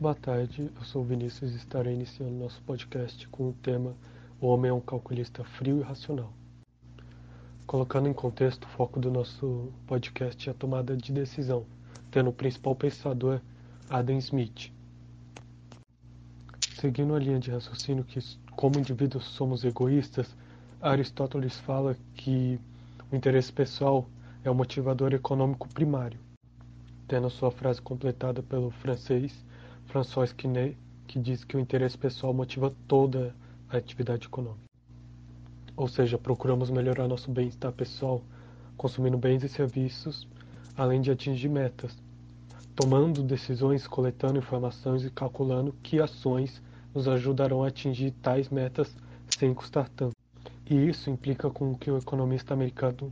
Boa tarde, eu sou o Vinícius e estarei iniciando nosso podcast com o tema O Homem é um Calculista Frio e Racional. Colocando em contexto, o foco do nosso podcast é a tomada de decisão, tendo o principal pensador Adam Smith. Seguindo a linha de raciocínio que, como indivíduos, somos egoístas, Aristóteles fala que o interesse pessoal é o motivador econômico primário, tendo sua frase completada pelo francês François Quinet, que diz que o interesse pessoal motiva toda a atividade econômica. Ou seja, procuramos melhorar nosso bem-estar pessoal, consumindo bens e serviços, além de atingir metas, tomando decisões, coletando informações e calculando que ações nos ajudarão a atingir tais metas sem custar tanto. E isso implica com o que o economista americano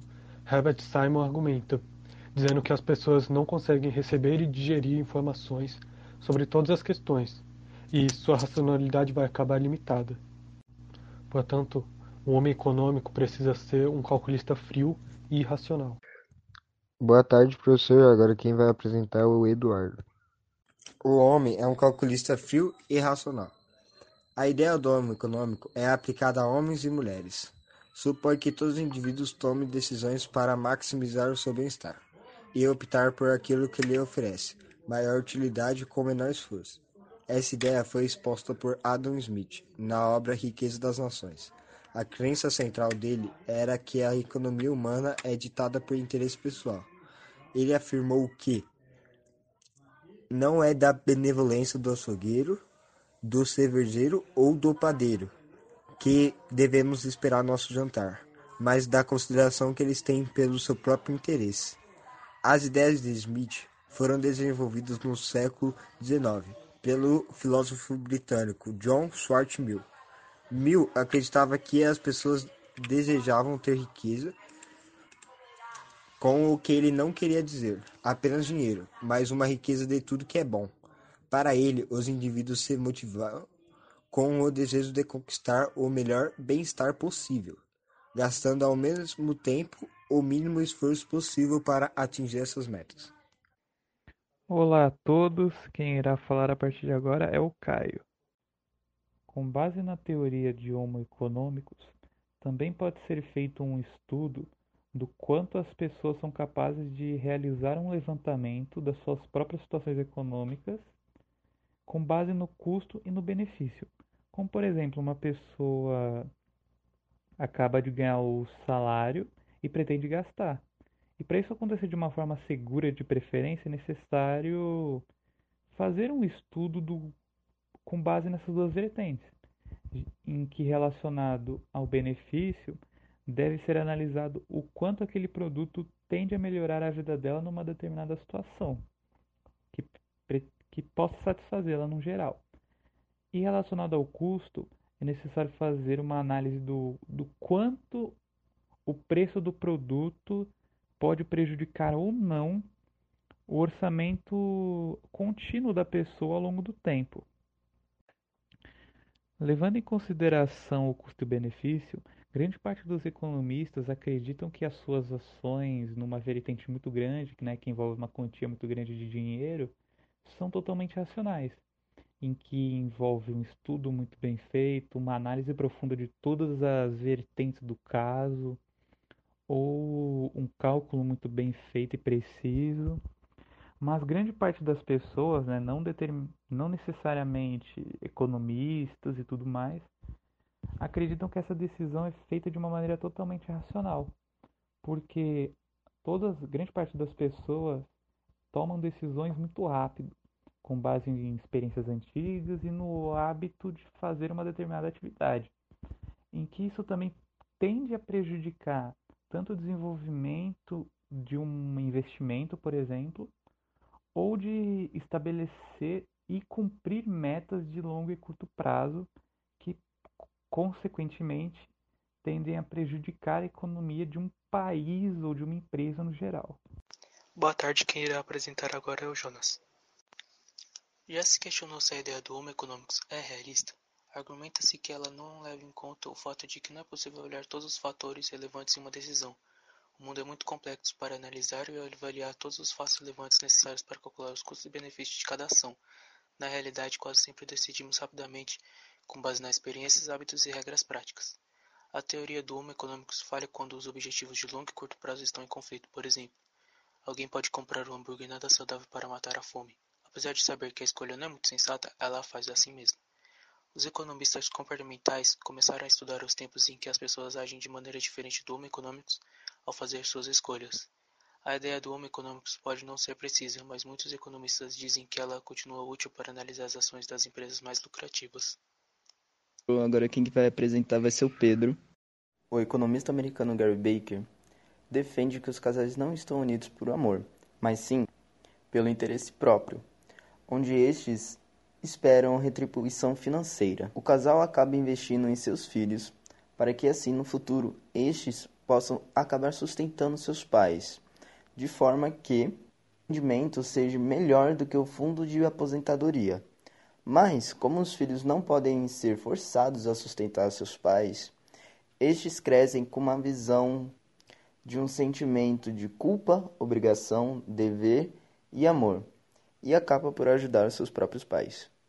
Herbert Simon argumenta, dizendo que as pessoas não conseguem receber e digerir informações sobre todas as questões, e sua racionalidade vai acabar limitada. Portanto, um homem econômico precisa ser um calculista frio e irracional. Boa tarde, professor. Agora quem vai apresentar é o Eduardo. O homem é um calculista frio e racional. A ideia do homem econômico é aplicada a homens e mulheres. Supõe que todos os indivíduos tomem decisões para maximizar o seu bem-estar e optar por aquilo que lhe oferece maior utilidade com menor esforço. Essa ideia foi exposta por Adam Smith na obra Riqueza das Nações. A crença central dele era que a economia humana é ditada por interesse pessoal. Ele afirmou que não é da benevolência do açougueiro, do cervejeiro ou do padeiro que devemos esperar nosso jantar, mas da consideração que eles têm pelo seu próprio interesse. As ideias de Smith foram desenvolvidas no século XIX pelo filósofo britânico John Stuart Mill. Mill acreditava que as pessoas desejavam ter riqueza com o que ele não queria dizer, apenas dinheiro, mas uma riqueza de tudo que é bom. Para ele, os indivíduos se motivavam com o desejo de conquistar o melhor bem-estar possível, gastando ao mesmo tempo o mínimo esforço possível para atingir essas metas. Olá a todos, quem irá falar a partir de agora é o Caio. Com base na teoria de Homo econômicos, também pode ser feito um estudo do quanto as pessoas são capazes de realizar um levantamento das suas próprias situações econômicas com base no custo e no benefício. Como, por exemplo, uma pessoa acaba de ganhar o salário e pretende gastar. E para isso acontecer de uma forma segura, de preferência, é necessário fazer um estudo do, com base nessas duas vertentes, em que relacionado ao benefício deve ser analisado o quanto aquele produto tende a melhorar a vida dela numa determinada situação, que, que possa satisfazê-la no geral. E relacionado ao custo, é necessário fazer uma análise do, do quanto o preço do produto pode prejudicar ou não o orçamento contínuo da pessoa ao longo do tempo. Levando em consideração o custo e benefício, grande parte dos economistas acreditam que as suas ações numa vertente muito grande, né, que envolve uma quantia muito grande de dinheiro, são totalmente racionais, em que envolve um estudo muito bem feito, uma análise profunda de todas as vertentes do caso, ou um cálculo muito bem feito e preciso. Mas grande parte das pessoas, né, não, determin... não necessariamente economistas e tudo mais, acreditam que essa decisão é feita de uma maneira totalmente racional, porque todas, grande parte das pessoas tomam decisões muito rápido, com base em experiências antigas e no hábito de fazer uma determinada atividade, em que isso também tende a prejudicar tanto o desenvolvimento de um investimento, por exemplo, ou de estabelecer e cumprir metas de longo e curto prazo que, consequentemente, tendem a prejudicar a economia de um país ou de uma empresa no geral. Boa tarde, quem irá apresentar agora é o Jonas. Já se questionou se a ideia do Homo econômicos é realista? Argumenta-se que ela não leva em conta o fato de que não é possível olhar todos os fatores relevantes em uma decisão. O mundo é muito complexo para analisar e avaliar todos os fatos relevantes necessários para calcular os custos e benefícios de cada ação. Na realidade, quase sempre decidimos rapidamente com base nas experiências, hábitos e regras práticas. A teoria do Homo econômicos falha quando os objetivos de longo e curto prazo estão em conflito. Por exemplo, alguém pode comprar um hambúrguer nada saudável para matar a fome. Apesar de saber que a escolha não é muito sensata, ela a faz assim mesmo. Os economistas comportamentais começaram a estudar os tempos em que as pessoas agem de maneira diferente do Homo econômicos ao fazer suas escolhas. A ideia do Homo econômicos pode não ser precisa, mas muitos economistas dizem que ela continua útil para analisar as ações das empresas mais lucrativas. Agora quem vai apresentar vai ser o Pedro. O economista americano Gary Baker defende que os casais não estão unidos por amor, mas sim pelo interesse próprio, onde estes esperam retribuição financeira. O casal acaba investindo em seus filhos para que assim no futuro estes possam acabar sustentando seus pais de forma que o rendimento seja melhor do que o fundo de aposentadoria. Mas, como os filhos não podem ser forçados a sustentar seus pais, estes crescem com uma visão de um sentimento de culpa, obrigação, dever e amor, e acaba por ajudar seus próprios pais.